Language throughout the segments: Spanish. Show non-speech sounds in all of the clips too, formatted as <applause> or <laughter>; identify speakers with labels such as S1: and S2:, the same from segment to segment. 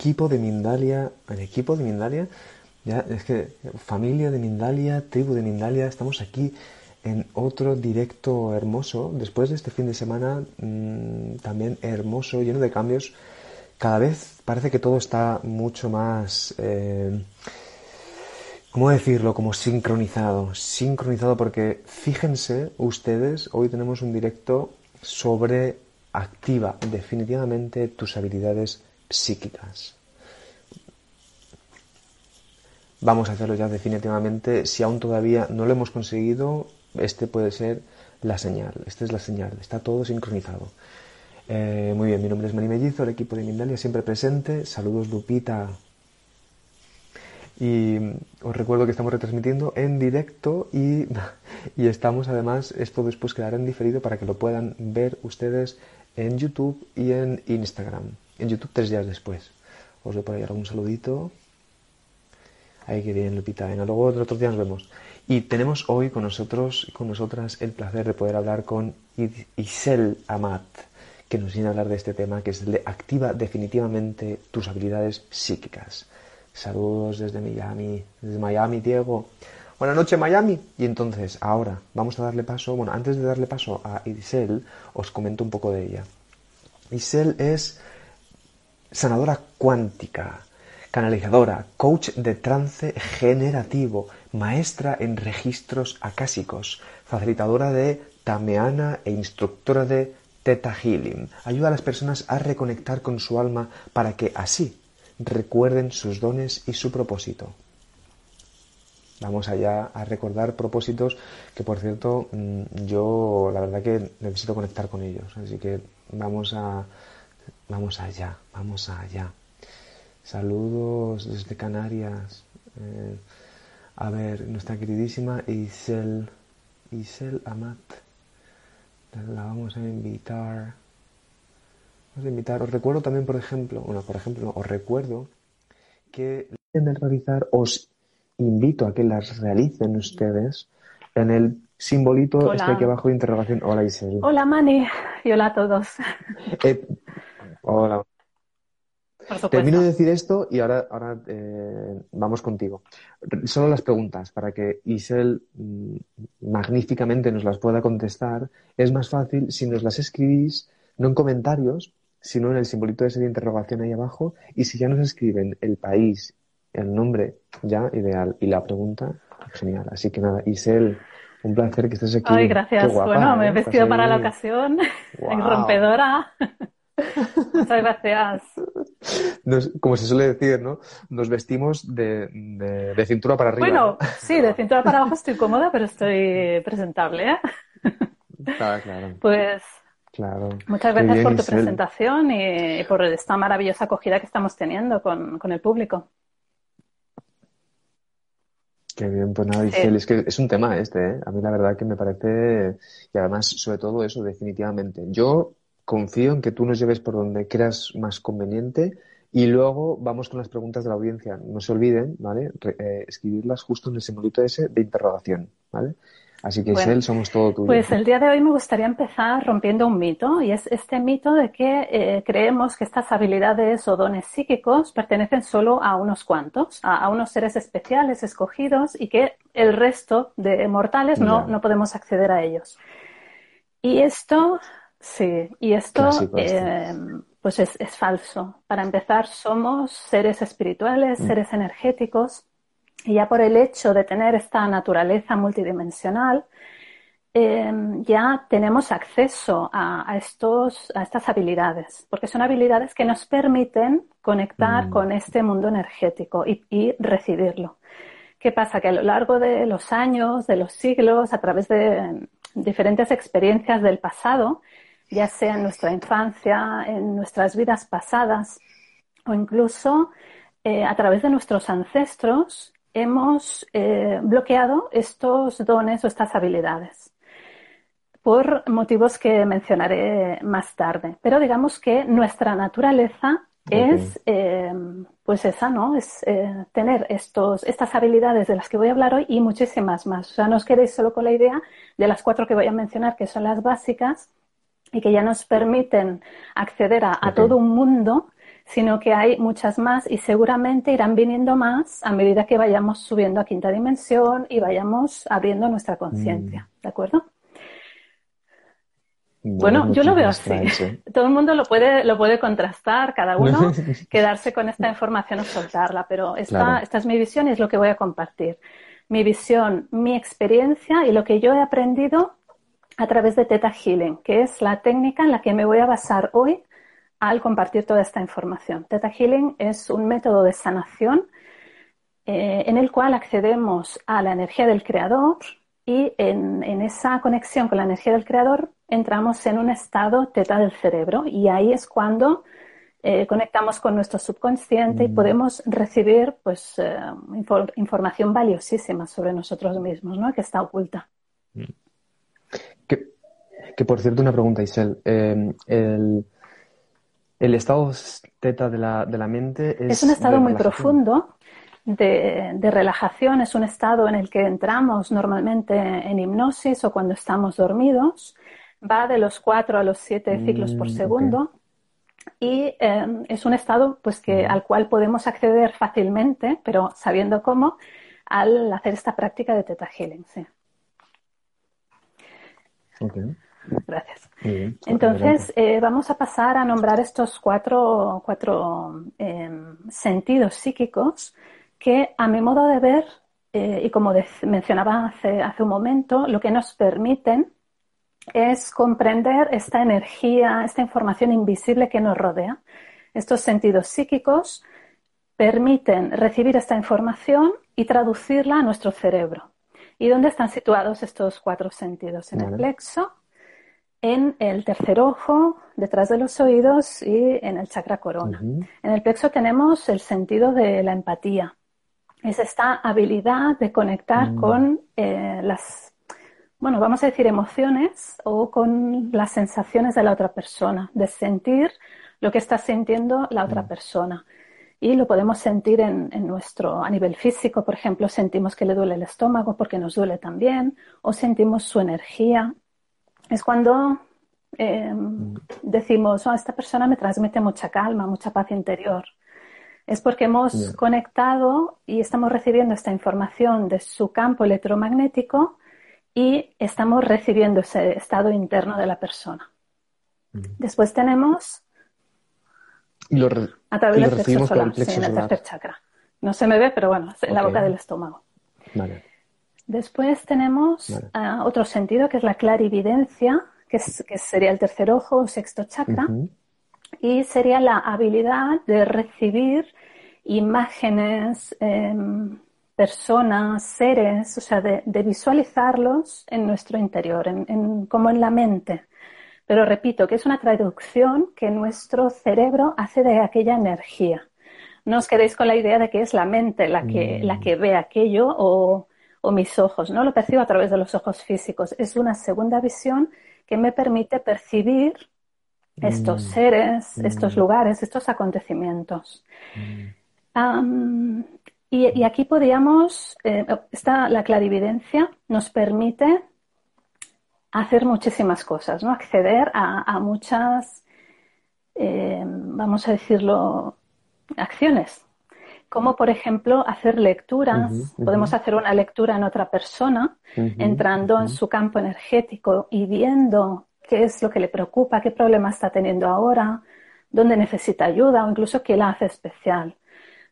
S1: equipo de Mindalia, el equipo de Mindalia, ya es que familia de Mindalia, tribu de Mindalia, estamos aquí en otro directo hermoso, después de este fin de semana mm, también hermoso, lleno de cambios, cada vez parece que todo está mucho más, eh, ¿cómo decirlo? Como sincronizado, sincronizado porque fíjense ustedes, hoy tenemos un directo sobre activa. Definitivamente tus habilidades psíquicas. Vamos a hacerlo ya definitivamente. Si aún todavía no lo hemos conseguido, este puede ser la señal. Esta es la señal. Está todo sincronizado. Eh, muy bien, mi nombre es Mari Mellizo, el equipo de Mindalia siempre presente. Saludos Lupita. Y os recuerdo que estamos retransmitiendo en directo y, <laughs> y estamos además, esto después quedará en diferido para que lo puedan ver ustedes en YouTube y en Instagram. En YouTube tres días después. Os doy por ahí algún saludito. Ahí que bien, Lupita. Venga, luego otro día nos vemos. Y tenemos hoy con nosotros, con nosotras, el placer de poder hablar con Isel Amat, que nos viene a hablar de este tema, que es de activa definitivamente tus habilidades psíquicas. Saludos desde Miami, desde Miami, Diego. Buenas noches, Miami. Y entonces, ahora vamos a darle paso. Bueno, antes de darle paso a Isel, os comento un poco de ella. Isel es sanadora cuántica, canalizadora, coach de trance generativo, maestra en registros acásicos, facilitadora de Tameana e instructora de Theta Healing. Ayuda a las personas a reconectar con su alma para que así recuerden sus dones y su propósito. Vamos allá a recordar propósitos que, por cierto, mm, yo la verdad que necesito conectar con ellos. Así que vamos a, vamos allá, vamos allá. Saludos desde Canarias. Eh, a ver, nuestra queridísima Isel, Isel Amat. La vamos a invitar. Vamos a invitar. Os recuerdo también, por ejemplo, bueno, por ejemplo, os recuerdo que de realizar, os invito a que las realicen ustedes en el simbolito este aquí abajo de interrogación. Hola Isel.
S2: Hola Mani y hola a todos.
S1: Eh, hola. Termino de decir esto y ahora, ahora eh, vamos contigo. Solo las preguntas para que Isel mm, magníficamente nos las pueda contestar. Es más fácil si nos las escribís, no en comentarios, sino en el simbolito ese de interrogación ahí abajo. Y si ya nos escriben el país, el nombre, ya ideal. Y la pregunta, genial. Así que nada, Isel, un placer que estés aquí.
S2: Ay, gracias. bueno, me he ¿eh? vestido para la ocasión. <laughs> Rompedora. Muchas gracias.
S1: como se suele decir, ¿no? Nos vestimos de, cintura para arriba.
S2: Bueno, sí, de cintura para abajo estoy cómoda, pero estoy presentable, ¿eh?
S1: claro.
S2: Pues
S1: Claro.
S2: Muchas gracias por tu presentación y, por esta maravillosa acogida que estamos teniendo con, el público.
S1: Qué bien, pues nada, es que es un tema este, ¿eh? A mí la verdad que me parece, y además, sobre todo eso, definitivamente. Yo confío en que tú nos lleves por donde creas más conveniente y luego vamos con las preguntas de la audiencia. No se olviden, ¿vale? Eh, escribirlas justo en el simbolito ese de interrogación, ¿vale? Así que, bueno, somos todo tuyo.
S2: Pues el día de hoy me gustaría empezar rompiendo un mito, y es este mito de que eh, creemos que estas habilidades o dones psíquicos pertenecen solo a unos cuantos, a, unos seres especiales, escogidos, y que el resto de mortales no, no podemos acceder a ellos. Y esto Sí, y esto eh, pues es, es, falso. Para empezar, somos seres espirituales, mm. seres energéticos, y ya por el hecho de tener esta naturaleza multidimensional, eh, ya tenemos acceso a, estos, a estas habilidades, porque son habilidades que nos permiten conectar mm. con este mundo energético y, y recibirlo. ¿Qué pasa? Que a lo largo de los años, de los siglos, a través de diferentes experiencias del pasado, ya sea en nuestra infancia, en nuestras vidas pasadas o incluso eh, a través de nuestros ancestros, hemos eh, bloqueado estos dones o estas habilidades por motivos que mencionaré más tarde. Pero digamos que nuestra naturaleza es, eh, pues esa, ¿no? Es tener estos, estas habilidades de las que voy a hablar hoy y muchísimas más. O sea, no os quedéis solo con la idea de las cuatro que voy a mencionar, que son las básicas, y que ya nos permiten acceder a, todo un mundo sino que hay muchas más y seguramente irán viniendo más a medida que vayamos subiendo a quinta dimensión y vayamos abriendo nuestra conciencia, mm. ¿de acuerdo? Bueno, yo lo veo así. <laughs> Todo el mundo lo puede, lo puede contrastar, cada uno <laughs> quedarse con esta información o soltarla, pero esta, esta es mi visión y es lo que voy a compartir. Mi visión, mi experiencia y lo que yo he aprendido a través de Theta Healing, que es la técnica en la que me voy a basar hoy al compartir toda esta información. Theta Healing es un método de sanación eh, en el cual accedemos a la energía del creador y en, esa conexión con la energía del creador entramos en un estado teta del cerebro y ahí es cuando eh, conectamos con nuestro subconsciente y mm. podemos recibir pues eh, información valiosísima sobre nosotros mismos, ¿no? Que está oculta. Mm.
S1: Que, por cierto, una pregunta, Isel. Eh, el, estado teta de la, de la mente es.
S2: Es un estado muy profundo de, relajación, es un estado en el que entramos normalmente en hipnosis o cuando estamos dormidos. Va de los 4 a los 7 ciclos por mm, segundo. Y em, es un estado pues, que, al cual podemos acceder fácilmente, pero sabiendo cómo, al hacer esta práctica de Theta Healing. Sí. Gracias. Entonces, eh, vamos a pasar a nombrar estos cuatro, cuatro em, sentidos psíquicos que, a mi modo de ver, eh, y como mencionaba hace, hace un momento, lo que nos permiten es comprender esta energía, esta información invisible que nos rodea. Estos sentidos psíquicos permiten recibir esta información y traducirla a nuestro cerebro. ¿Y dónde están situados estos cuatro sentidos? En el plexo, en el tercer ojo, detrás de los oídos y en el chakra corona. En el plexo tenemos el sentido de la empatía. Es esta habilidad de conectar mm. con eh, las, bueno, vamos a decir emociones o con las sensaciones de la otra persona, de sentir lo que está sintiendo la otra mm. persona y lo podemos sentir en, nuestro, a nivel físico, por ejemplo, sentimos que le duele el estómago porque nos duele también, o sentimos su energía. Es cuando eh, decimos, oh, esta persona me transmite mucha calma, mucha paz interior. Es porque hemos conectado y estamos recibiendo esta información de su campo electromagnético y estamos recibiendo ese estado interno de la persona. Después tenemos
S1: lo
S2: a través del plexo solar, el sí, en el tercer chakra. No se me ve, pero bueno, en la boca del estómago. Vale. Después tenemos ah, otro sentido que es la clarividencia, que, sería el tercer ojo o sexto chakra, y sería la habilidad de recibir imágenes, em, personas, seres, o sea, de, visualizarlos en nuestro interior, como en la mente. Pero repito que es una traducción que nuestro cerebro hace de aquella energía. No os quedéis con la idea de que es la mente la que, la mm. que ve aquello o, mis ojos, ¿no? Lo percibo a través de los ojos físicos. Es una segunda visión que me permite percibir estos mm. seres, estos mm. lugares, estos acontecimientos. y, aquí podríamos, eh, la clarividencia nos permite hacer muchísimas cosas, ¿no? Acceder a, muchas, eh, vamos a decirlo, acciones. Como por ejemplo hacer lecturas. Podemos hacer una lectura en otra persona, entrando en su campo energético y viendo qué es lo que le preocupa, qué problema está teniendo ahora, dónde necesita ayuda o incluso qué la hace especial.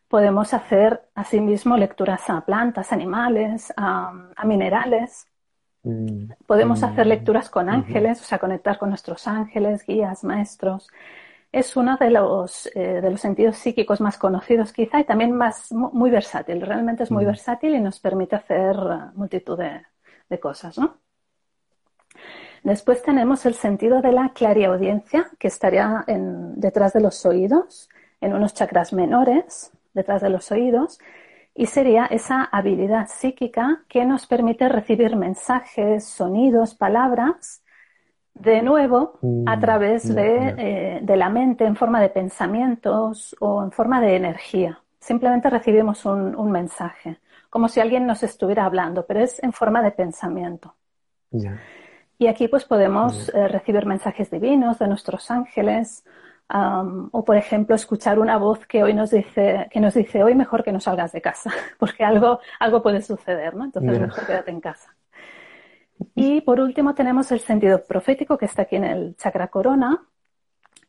S2: Podemos hacer asimismo lecturas a plantas, animales, a minerales Mm. Podemos hacer mm. lecturas con ángeles, o sea, conectar con nuestros ángeles, guías, maestros. Es uno de los, eh, de los sentidos psíquicos más conocidos quizá y también más, muy versátil. Realmente es muy mm. versátil y nos permite hacer eh, multitud de, cosas, ¿no? Después tenemos el sentido de la clariaudiencia, que estaría detrás de los oídos, en unos chakras menores, detrás de los oídos, y sería esa habilidad psíquica que nos permite recibir mensajes, sonidos, palabras, de nuevo a mm, través eh, de, la mente en forma de pensamientos o en forma de energía. Simplemente recibimos un, mensaje, como si alguien nos estuviera hablando, pero es en forma de pensamiento. Y aquí pues podemos eh, recibir mensajes divinos de nuestros ángeles o, por ejemplo, escuchar una voz que hoy nos dice, que nos dice, hoy mejor que no salgas de casa, <laughs> porque algo, algo puede suceder, ¿no? Entonces mejor quédate en casa. Y por último tenemos el sentido profético que está aquí en el chakra corona.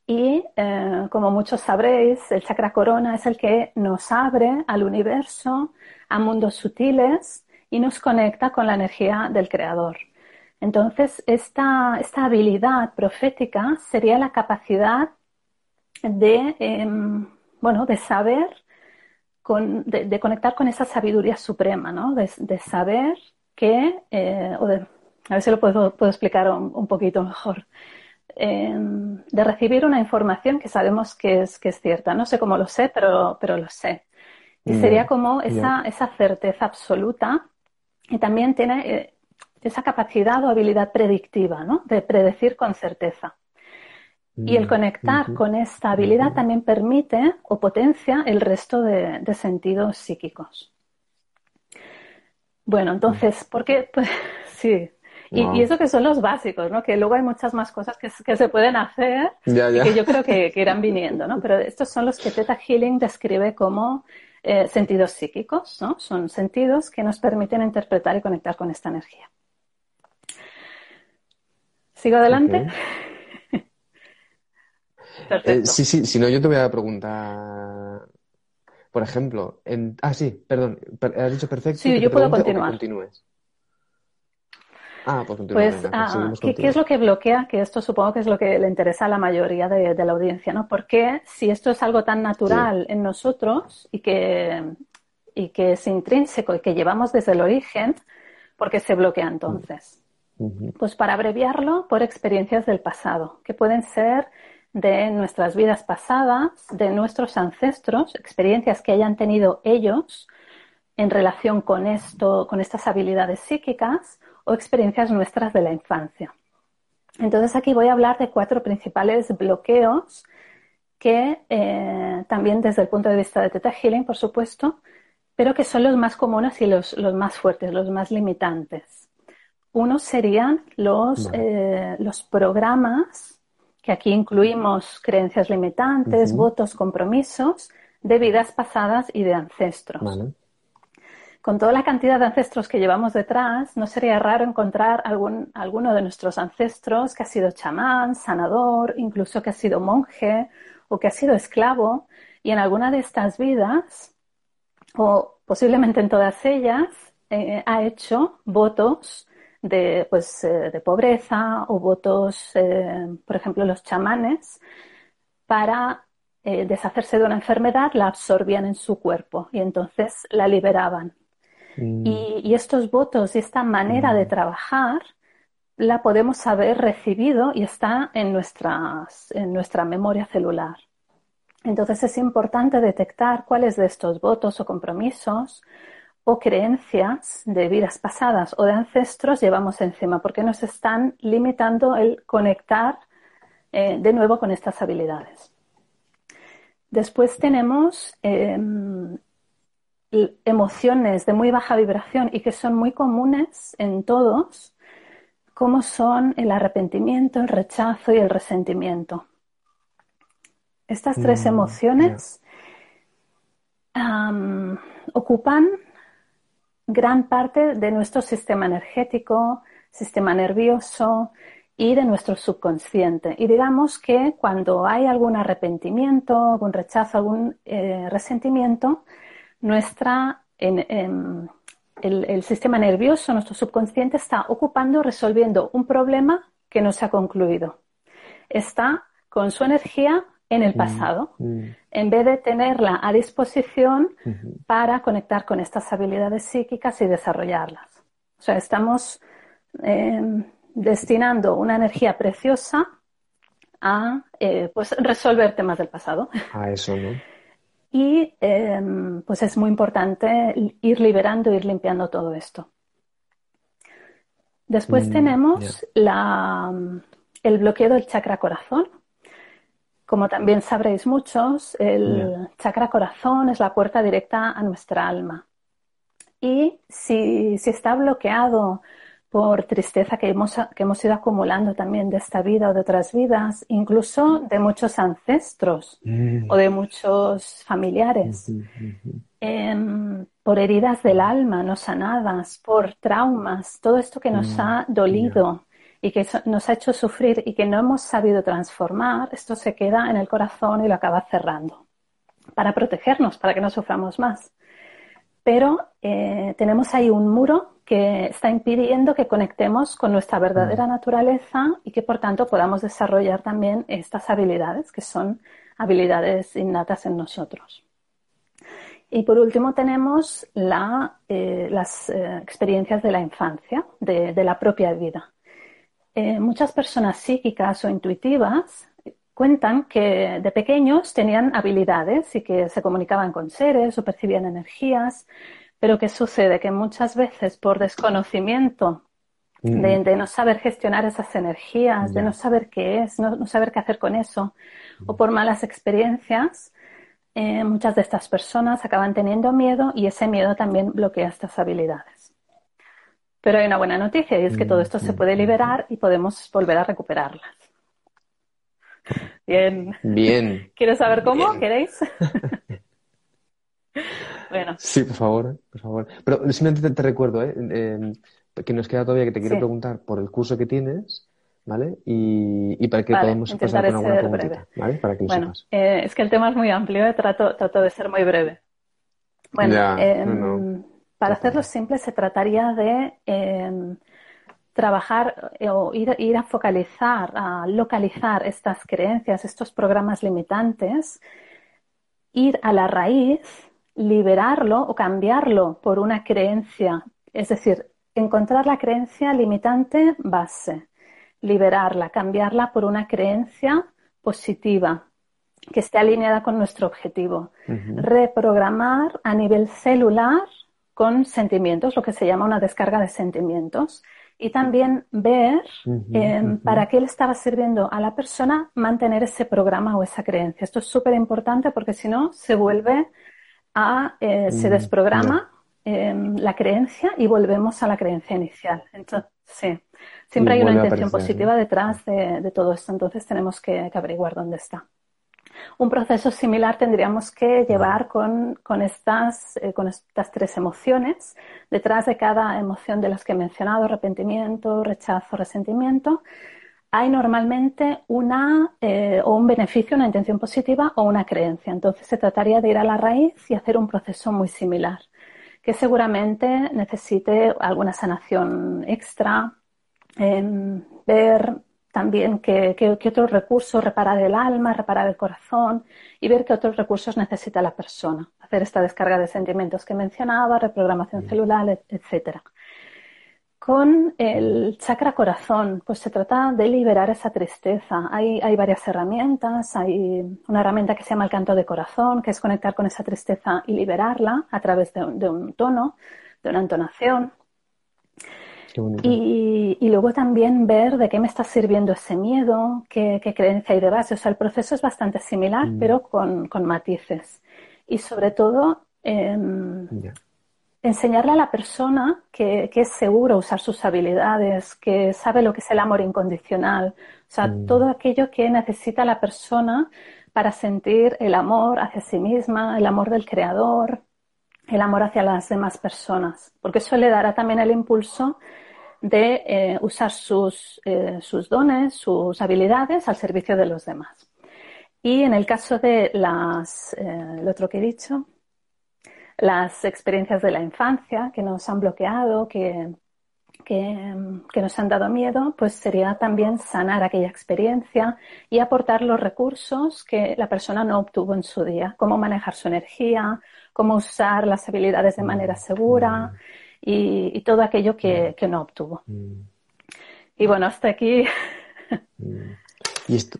S2: Y eh, como muchos sabréis, el chakra corona es el que nos abre al universo, a mundos sutiles y nos conecta con la energía del creador. Entonces, esta, esta habilidad profética sería la capacidad de, em, bueno, de saber, con, de, conectar con esa sabiduría suprema, ¿no? De, saber que, eh, o de, a ver si lo puedo, puedo explicar un, poquito mejor, em, de recibir una información que sabemos que es, que es cierta. No sé cómo lo sé, pero, pero lo sé. Y sería como esa, esa certeza absoluta y también tiene eh, esa capacidad o habilidad predictiva, ¿no? De predecir con certeza. Y el mm, conectar con esta habilidad también permite o potencia el resto de, sentidos psíquicos. Bueno, entonces, ¿por qué? <laughs> Pues sí. Y, eso que son los básicos, ¿no? Que luego hay muchas más cosas que, se pueden hacer y que yo creo que, irán viniendo, ¿no? Pero estos son los que Theta Healing describe como eh, sentidos psíquicos, ¿no? Son sentidos que nos permiten interpretar y conectar con esta energía. ¿Sigo adelante?
S1: Eh, sí, sí, si no, yo te voy a preguntar. Por ejemplo, en... ah, sí, perdón, has dicho perfecto.
S2: Sí, yo puedo continuar.
S1: continúes. Ah, pues,
S2: pues ah, ¿qué, es lo que bloquea? Que esto supongo que es lo que le interesa a la mayoría de, la audiencia, ¿no? Porque si esto es algo tan natural en nosotros y que, y que es intrínseco y que llevamos desde el origen, ¿por qué se bloquea entonces? Pues para abreviarlo, por experiencias del pasado, que pueden ser de nuestras vidas pasadas, de nuestros ancestros, experiencias que hayan tenido ellos en relación con esto, con estas habilidades psíquicas o experiencias nuestras de la infancia. Entonces aquí voy a hablar de cuatro principales bloqueos que eh, también desde el punto de vista de Theta Healing, por supuesto, pero que son los más comunes y los, más fuertes, los más limitantes. Uno serían los, eh, los programas que aquí incluimos creencias limitantes, votos, compromisos de vidas pasadas y de ancestros. Con toda la cantidad de ancestros que llevamos detrás, no sería raro encontrar algún, alguno de nuestros ancestros que ha sido chamán, sanador, incluso que ha sido monje o que ha sido esclavo y en alguna de estas vidas, o posiblemente en todas ellas, eh, ha hecho votos de, pues, eh, de pobreza o votos, eh, por ejemplo, los chamanes, para eh, deshacerse de una enfermedad, la absorbían en su cuerpo y entonces la liberaban. Mm. Y, estos votos y esta manera de mm. trabajar la podemos haber recibido y está en, nuestras, en nuestra memoria celular. Entonces es importante detectar cuáles de estos votos o compromisos o creencias de vidas pasadas o de ancestros llevamos encima, porque nos están limitando el conectar eh, de nuevo con estas habilidades. Después tenemos em, emociones de muy baja vibración y que son muy comunes en todos, como son el arrepentimiento, el rechazo y el resentimiento. Estas tres mm, emociones ocupan gran parte de nuestro sistema energético, sistema nervioso y de nuestro subconsciente. Y digamos que cuando hay algún arrepentimiento, algún rechazo, algún eh, resentimiento, nuestra, el, el sistema nervioso, nuestro subconsciente está ocupando, resolviendo un problema que no se ha concluido. Está con su energía en el mm, pasado, mm. en vez de tenerla a disposición para conectar con estas habilidades psíquicas y desarrollarlas. O sea, estamos em, destinando una energía preciosa a eh, pues resolver temas del pasado.
S1: A eso, ¿no? <laughs>
S2: Y em, pues es muy importante ir liberando, ir limpiando todo esto. Después mm, tenemos la, el bloqueo del chakra corazón, como también sabréis muchos, el chakra corazón es la puerta directa a nuestra alma. Y si, está bloqueado por tristeza que hemos, que hemos ido acumulando también de esta vida o de otras vidas, incluso de muchos ancestros o de muchos familiares, em, por heridas del alma no sanadas, por traumas, todo esto que nos ha dolido y que nos ha hecho sufrir y que no hemos sabido transformar, esto se queda en el corazón y lo acaba cerrando para protegernos, para que no suframos más. Pero eh, tenemos ahí un muro que está impidiendo que conectemos con nuestra verdadera mm. naturaleza y que por tanto podamos desarrollar también estas habilidades que son habilidades innatas en nosotros. Y por último tenemos eh, las eh, experiencias de la infancia, de, la propia vida. Eh, muchas personas psíquicas o intuitivas cuentan que de pequeños tenían habilidades y que se comunicaban con seres o percibían energías, pero ¿qué sucede? Que muchas veces por desconocimiento de, mm. no saber gestionar esas energías, de no saber qué es, no, saber qué hacer con eso, o por malas experiencias, eh, muchas de estas personas acaban teniendo miedo y ese miedo también bloquea estas habilidades. Pero hay una buena noticia y es que todo esto se puede liberar y podemos volver a recuperarlas. Bien.
S1: Bien. <laughs>
S2: ¿Quieres saber cómo? ¿Queréis? <laughs>
S1: Bueno. Sí, por favor, por favor. Pero simplemente te, recuerdo, ¿eh? Em, que nos queda todavía que te quiero preguntar por el curso que tienes, ¿vale? Y, para que podamos pasar con alguna preguntita, ¿vale? Para que
S2: bueno, eh, es que el tema es muy amplio, ¿eh? trato, trato de ser muy breve. Bueno, em, para hacerlo simple se trataría de em, trabajar eh, o ir, ir, a focalizar, a localizar estas creencias, estos programas limitantes, ir a la raíz liberarlo o cambiarlo por una creencia, es decir, encontrar la creencia limitante base, liberarla, cambiarla por una creencia positiva que esté alineada con nuestro objetivo, reprogramar a nivel celular con sentimientos, lo que se llama una descarga de sentimientos, y también ver em, para qué le estaba sirviendo a la persona mantener ese programa o esa creencia. Esto es súper importante porque si no se vuelve eh, se mm, desprograma em, la creencia y volvemos a la creencia inicial. Entonces, sí, siempre hay una intención positiva detrás de, todo esto, entonces tenemos que, averiguar dónde está. Un proceso similar tendríamos que llevar con, estas, eh, con estas tres emociones. Detrás de cada emoción de las que he mencionado, arrepentimiento, rechazo, resentimiento, hay normalmente una eh, o un beneficio, una intención positiva o una creencia. Entonces se trataría de ir a la raíz y hacer un proceso muy similar, que seguramente necesite alguna sanación extra, em, ver también qué, otros recursos, reparar el alma, reparar el corazón y ver qué otros recursos necesita la persona. Hacer esta descarga de sentimientos que mencionaba, reprogramación celular, etcétera. Con el chakra corazón, pues se trata de liberar esa tristeza. Hay, varias herramientas. Hay una herramienta que se llama el canto de corazón, que es conectar con esa tristeza y liberarla a través de, un tono, de una entonación. Y, luego también ver de qué me está sirviendo ese miedo, qué, creencia hay de base. O sea, el proceso es bastante similar, mm. pero con, matices. Y sobre todo, em, enseñarle a la persona que, es seguro usar sus habilidades, que sabe lo que es el amor incondicional, o sea, mm. todo aquello que necesita la persona para sentir el amor hacia sí misma, el amor del creador, el amor hacia las demás personas, porque eso le dará también el impulso de eh, usar sus, eh, sus dones, sus habilidades al servicio de los demás. Y en el caso de las, eh, otro que he dicho, las experiencias de la infancia que nos han bloqueado, que, que, nos han dado miedo, pues sería también sanar aquella experiencia y aportar los recursos que la persona no obtuvo en su día, cómo manejar su energía, cómo usar las habilidades de manera segura y, todo aquello que, no obtuvo. Y bueno, hasta aquí.
S1: Y esto...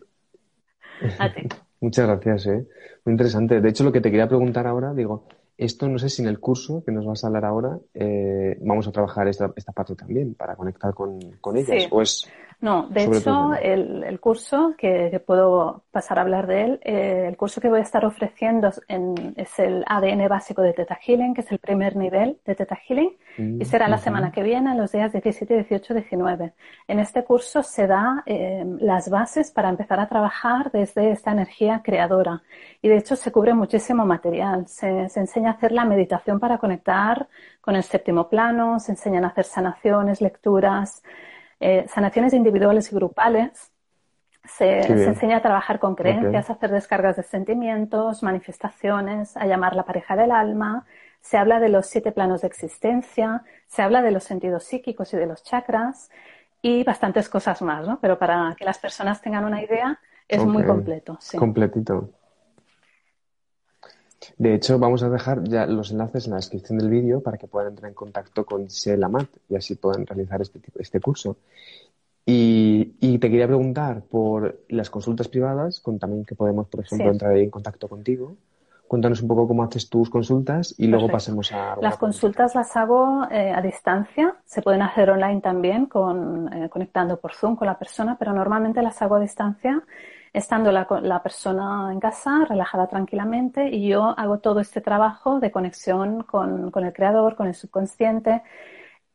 S1: <laughs> Muchas gracias, ¿eh? Muy interesante. De hecho, lo que te quería preguntar ahora, digo, esto no sé si en el curso que nos vas a hablar ahora eh, vamos a trabajar esta, esta, parte también para conectar con, con ellas.
S2: No, de hecho, el, curso, que, puedo pasar a hablar de él, eh, el curso que voy a estar ofreciendo es el ADN básico de Teta Healing, que es el primer nivel de Teta Healing, y será la semana que viene, los días 17, 18, 19. En este curso se da eh, las bases para empezar a trabajar desde esta energía creadora. Y de hecho se cubre muchísimo material. Se, se enseña a hacer la meditación para conectar con el séptimo plano, se enseñan a hacer sanaciones, lecturas, eh, sanaciones individuales y grupales. Se, enseña a trabajar con creencias, a hacer descargas de sentimientos, manifestaciones, a llamar la pareja del alma. Se habla de los siete planos de existencia, se habla de los sentidos psíquicos y de los chakras y bastantes cosas más, ¿no? Pero para que las personas tengan una idea, es muy completo.
S1: Completito. De hecho, vamos a dejar ya los enlaces en la descripción del vídeo para que puedan entrar en contacto con Selamat y así puedan realizar este, este curso. Y, te quería preguntar por las consultas privadas, con también que podemos, por ejemplo, entrar ahí en contacto contigo. Cuéntanos un poco cómo haces tus consultas y luego pasemos a...
S2: Las consultas las hago eh, a distancia, se pueden hacer online también, con, eh, conectando por Zoom con la persona, pero normalmente las hago a distancia estando la, la, persona en casa, relajada tranquilamente, y yo hago todo este trabajo de conexión con, con el creador, con el subconsciente.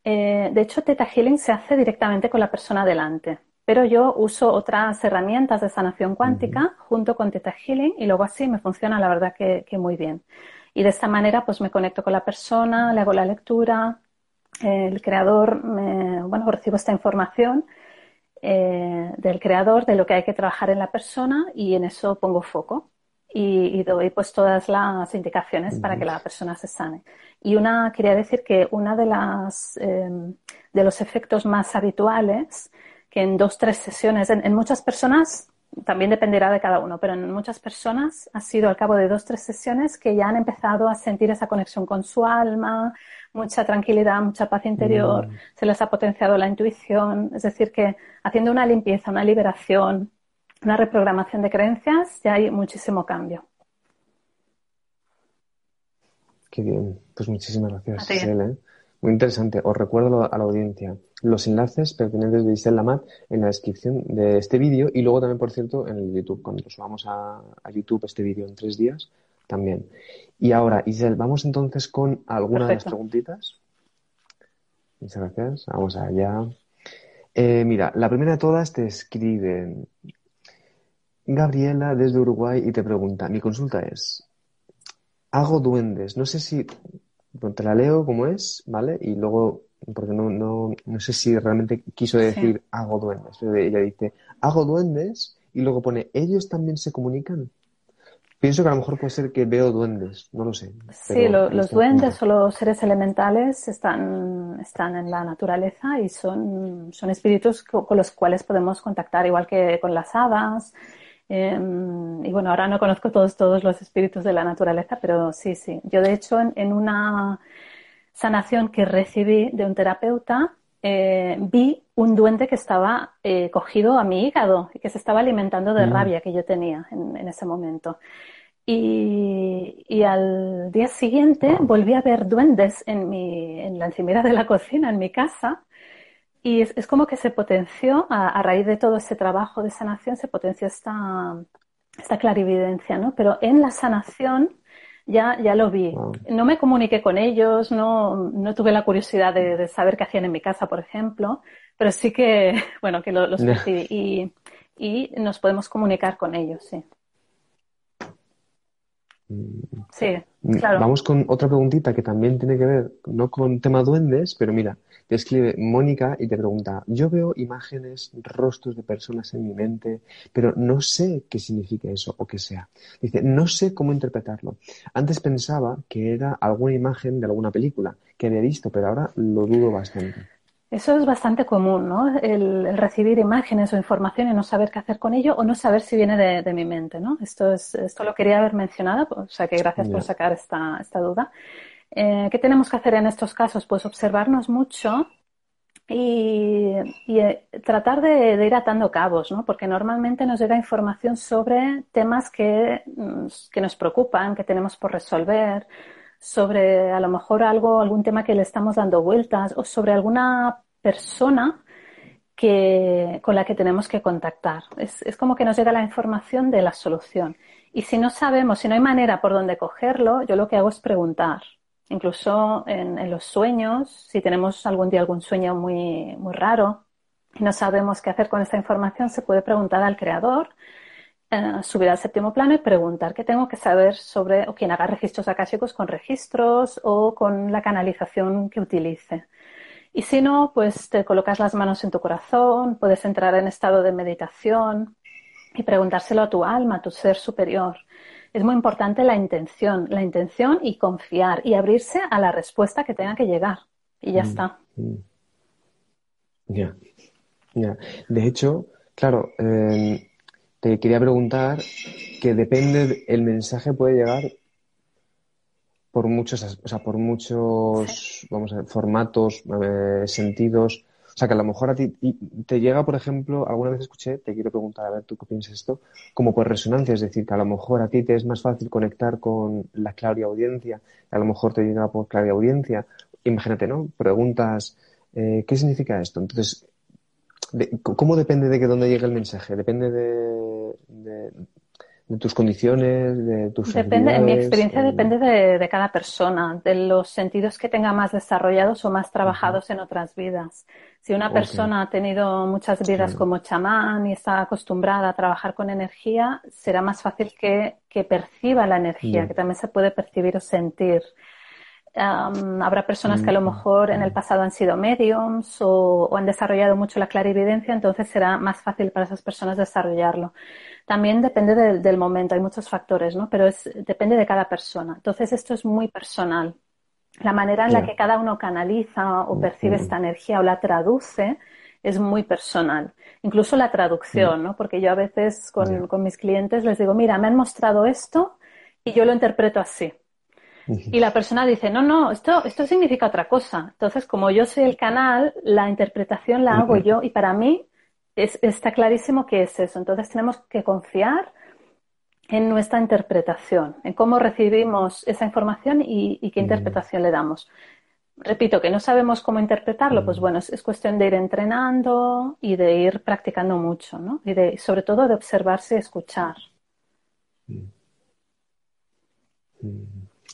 S2: Eh, de hecho, Teta Healing se hace directamente con la persona delante, pero yo uso otras herramientas de sanación cuántica junto con Teta Healing y luego así me funciona la verdad que, que, muy bien. Y de esta manera pues me conecto con la persona, le hago la lectura, el creador, me, bueno, recibo esta información eh, del creador, de lo que hay que trabajar en la persona y en eso pongo foco y, doy pues todas las indicaciones para que la persona se sane. Y una, quería decir que una de las, em, de los efectos más habituales que en dos, tres sesiones, en, muchas personas también dependerá de cada uno, pero en muchas personas ha sido al cabo de dos, tres sesiones que ya han empezado a sentir esa conexión con su alma, mucha tranquilidad, mucha paz interior, mm. se les ha potenciado la intuición, es decir, que haciendo una limpieza, una liberación, una reprogramación de creencias, ya hay muchísimo cambio.
S1: Qué bien, pues muchísimas gracias, Giselle. Muy interesante. Os recuerdo a la audiencia los enlaces pertinentes de Giselle Lamat en la descripción de este vídeo y luego también, por cierto, en el YouTube. Cuando subamos a, a YouTube este vídeo en tres días, también. Y ahora, Isel, vamos entonces con algunas de las preguntitas. Muchas gracias. Vamos allá. Eh, mira, la primera de todas te escribe Gabriela desde Uruguay y te pregunta, mi consulta es, hago duendes, no sé si, te la leo como es, ¿vale? Y luego, porque no, no, no sé si realmente quiso decir hago duendes. Ella dice, hago duendes y luego pone, ¿ellos también se comunican? Pienso que a lo mejor puede ser que veo duendes, no lo sé.
S2: Sí, los duendes o los seres elementales están, están en la naturaleza y son, son espíritus con los cuales podemos contactar, igual que con las hadas. Em, y bueno, ahora no conozco todos, todos los espíritus de la naturaleza, pero sí, sí. Yo, de hecho, en, una sanación que recibí de un terapeuta, eh, vi un duende que estaba eh, cogido a mi hígado y que se estaba alimentando de mm. rabia que yo tenía en, ese momento. Y, al día siguiente volví a ver duendes en, mi, en la encimera de la cocina, en mi casa, y es, como que se potenció, a, raíz de todo ese trabajo de sanación, se potenció esta, esta clarividencia, ¿no? Pero en la sanación ya, ya lo vi. No me comuniqué con ellos, no, no tuve la curiosidad de, saber qué hacían en mi casa, por ejemplo, pero sí que, <laughs> bueno, que los percibí y, y nos podemos comunicar con ellos, sí. Sí,
S1: mm, claro. Vamos con otra preguntita que también tiene que ver, no con tema duendes, pero mira, te escribe Mónica y te pregunta, yo veo imágenes, rostros de personas en mi mente, pero no sé qué significa eso o qué sea. Dice, no sé cómo interpretarlo. Antes pensaba que era alguna imagen de alguna película que había visto, pero ahora lo dudo bastante.
S2: Eso es bastante común, ¿no? El, recibir imágenes o información y no saber qué hacer con ello o no saber si viene de, mi mente, ¿no? Esto, es, esto lo quería haber mencionado, o sea que gracias por sacar esta, esta duda. Eh, ¿Qué tenemos que hacer en estos casos? Pues observarnos mucho y, eh, tratar de, ir atando cabos, ¿no? Porque normalmente nos llega información sobre temas que, mm, que nos preocupan, que tenemos por resolver, sobre a lo mejor algo, algún tema que le estamos dando vueltas o sobre alguna persona que, con la que tenemos que contactar. Es, es, como que nos llega la información de la solución. Y si no sabemos, si no hay manera por donde cogerlo, yo lo que hago es preguntar. Incluso en, los sueños, si tenemos algún día algún sueño muy, muy raro y no sabemos qué hacer con esta información, se puede preguntar al creador, eh, subir al séptimo plano y preguntar qué tengo que saber sobre, o quien haga registros akáshicos con registros o con la canalización que utilice. Y si no, pues te colocas las manos en tu corazón, puedes entrar en estado de meditación y preguntárselo a tu alma, a tu ser superior. Es muy importante la intención, la intención y confiar y abrirse a la respuesta que tenga que llegar. Y ya mm, está. Mm.
S1: Ya, ya. De hecho, claro, eh, te quería preguntar que depende, el mensaje puede llegar por muchos, o sea, por muchos, vamos a ver, formatos, eh, sentidos. O sea, que a lo mejor a ti te llega, por ejemplo, alguna vez escuché, te quiero preguntar, a ver, tú qué piensas esto, como por resonancia, es decir, que a lo mejor a ti te es más fácil conectar con la audiencia, a lo mejor te llega por audiencia. Imagínate, ¿no? Preguntas, eh, ¿qué significa esto? Entonces, ¿cómo depende de que dónde llegue el mensaje? ¿Depende de, de tus condiciones, de tus
S2: Depende, en mi experiencia depende de, cada persona, de los sentidos que tenga más desarrollados o más trabajados en otras vidas. Si una persona ha tenido muchas vidas como chamán y está acostumbrada a trabajar con energía, será más fácil que, que perciba la energía, que también se puede percibir o sentir. Habrá personas que a lo mejor en el pasado han sido mediums o, o han desarrollado mucho la clarividencia, entonces será más fácil para esas personas desarrollarlo. También depende del momento, hay muchos factores, ¿no? Pero es, depende de cada persona. Entonces esto es muy personal. La manera en la que cada uno canaliza o percibe esta energía o la traduce es muy personal. Incluso la traducción, ¿no? Porque yo a veces con, con mis clientes les digo, mira, me han mostrado esto y yo lo interpreto así. Y la persona dice, no, no, esto, esto significa otra cosa. Entonces, como yo soy el canal, la interpretación la hago yo y para mí está clarísimo que es eso. Entonces tenemos que confiar en nuestra interpretación, en cómo recibimos esa información y, qué interpretación le damos. Repito, que no sabemos cómo interpretarlo, pues bueno, es, cuestión de ir entrenando y de ir practicando mucho, ¿no? Y de, sobre todo de observarse y escuchar.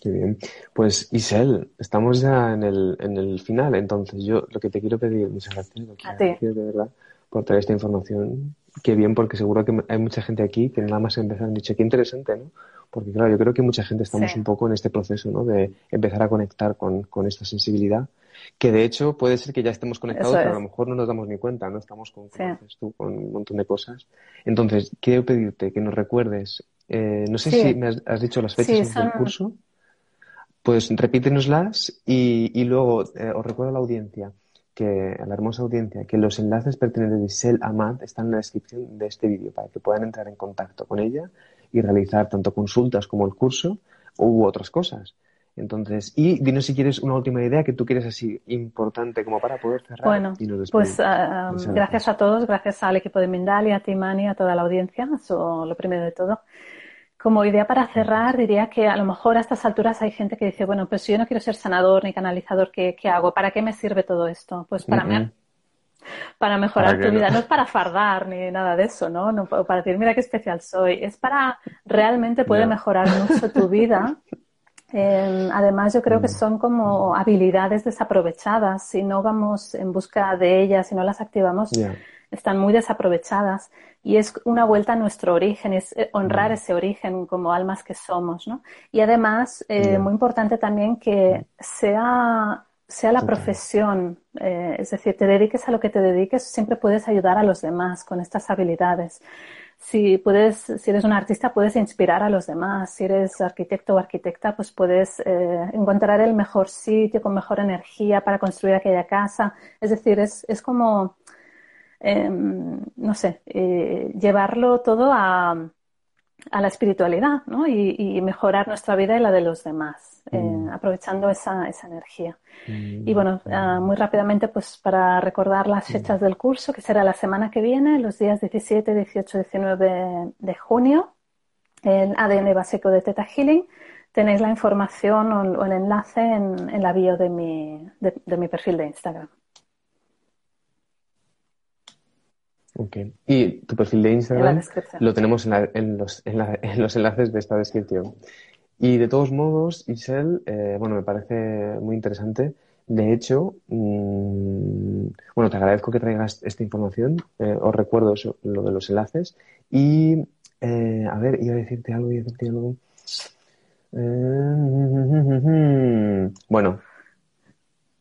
S1: Qué bien. Pues Isel, estamos ya en el, en el final, entonces yo lo que te quiero pedir, muchas gracias, de verdad, por traer esta información. Qué bien, porque seguro que hay mucha gente aquí que nada más empezar han dicho, qué interesante, ¿no? Porque claro, yo creo que mucha gente estamos un poco en este proceso, ¿no? De empezar a conectar con, con esta sensibilidad, que de hecho puede ser que ya estemos conectados, pero a lo mejor no nos damos ni cuenta, ¿no? Estamos con, tú, con un montón de cosas. Entonces, quiero pedirte que nos recuerdes, eh, no sé si me has, dicho las fechas del curso, pues repítenoslas y, y luego eh, os recuerdo a la audiencia que a la hermosa audiencia que los enlaces pertinentes de Sel Amad están en la descripción de este vídeo para que puedan entrar en contacto con ella y realizar tanto consultas como el curso u otras cosas. Entonces, y dinos si quieres una última idea que tú quieres así importante como para poder cerrar.
S2: Bueno, pues ah, gracias a todos, gracias al equipo de Mindalia, a Timani, a toda la audiencia, eso lo primero de todo. Como idea para cerrar, diría que a lo mejor a estas alturas hay gente que dice, bueno, pues si yo no quiero ser sanador ni canalizador, ¿qué, hago? ¿Para qué me sirve todo esto? Pues para, para mejorar tu vida. No? es para fardar ni nada de eso, ¿no? no para decir, mira qué especial soy. Es para realmente poder mejorar mucho tu vida. <laughs> además, yo creo que mm. son como habilidades desaprovechadas. Si no vamos en busca de ellas, si no las activamos, están muy desaprovechadas y es una vuelta a nuestro origen, es eh, honrar ese origen como almas que somos, ¿no? Y además, eh, muy importante también que sea, sea la profesión, eh, es decir, te dediques a lo que te dediques, siempre puedes ayudar a los demás con estas habilidades. Si puedes, si eres un artista, puedes inspirar a los demás. Si eres arquitecto o arquitecta, pues puedes encontrar el mejor sitio con mejor energía para construir aquella casa. Es decir, es, es como Em, no sé, eh, llevarlo todo a, a la espiritualidad ¿no? y, mejorar nuestra vida y la de los demás, eh, mm. aprovechando esa, esa energía. Mm. Y bueno, ah, muy rápidamente, pues para recordar las mm. fechas del curso, que será la semana que viene, los días 17, 18, 19 de junio, el ADN básico de Theta Healing. Tenéis la información o, el enlace en, en la bio de mi, de mi perfil de Instagram.
S1: Ok. Y tu perfil de Instagram lo tenemos en, los, enlaces de esta descripción. Y de todos modos, Isel, eh, bueno, me parece muy interesante. De hecho, mm, bueno, te agradezco que traigas esta información. Eh, os recuerdo eso, lo de los enlaces. Y, eh, a ver, iba a decirte algo, iba a decirte algo. <laughs> bueno,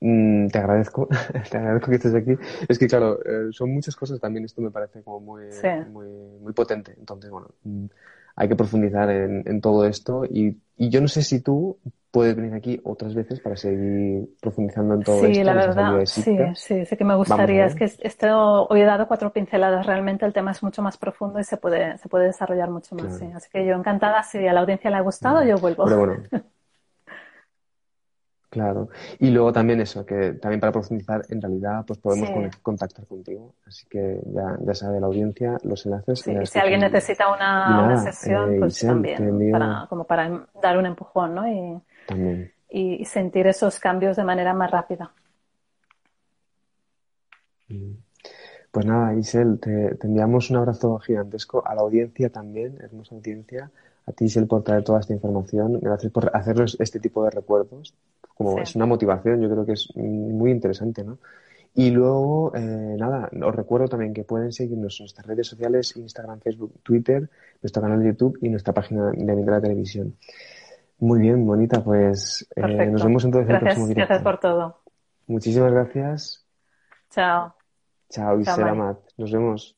S1: Mm, te agradezco, <laughs> te agradezco que estés aquí. Es que, claro, eh, son muchas cosas también. Esto me parece como muy, muy, muy potente. Entonces, bueno, mm, hay que profundizar en, en todo esto. Y, y, yo no sé si tú puedes venir aquí otras veces para seguir profundizando en todo esto.
S2: Sí, la verdad, sí, sí, sí que me gustaría. Es que esto, hoy he dado cuatro pinceladas. Realmente el tema es mucho más profundo y se puede, se puede desarrollar mucho más. Así que yo encantada. Si a la audiencia le ha gustado, yo vuelvo.
S1: Pero bueno. <laughs> Claro. Y luego también eso, que también para profundizar, en realidad, pues podemos contactar contigo. Así que ya, ya sabe la audiencia los enlaces.
S2: Sí, si alguien necesita una, sesión, eh, pues también, para, como para dar un empujón, ¿no? Y,
S1: también.
S2: y sentir esos cambios de manera más rápida.
S1: Mm. Pues nada, Isel, te, te enviamos un abrazo gigantesco a la audiencia también, hermosa audiencia, a ti, Isel, por traer toda esta información. Gracias por hacernos este tipo de recuerdos como es una motivación, yo creo que es muy interesante, ¿no? Y luego, eh, nada, os recuerdo también que pueden seguirnos en nuestras redes sociales, Instagram, Facebook, Twitter, nuestro canal de YouTube y nuestra página de la Televisión. Muy bien, bonita, pues eh, nos vemos entonces
S2: en el
S1: próximo
S2: directo. Gracias por todo.
S1: Muchísimas gracias.
S2: Chao.
S1: Chao, Isela Mat. Nos vemos.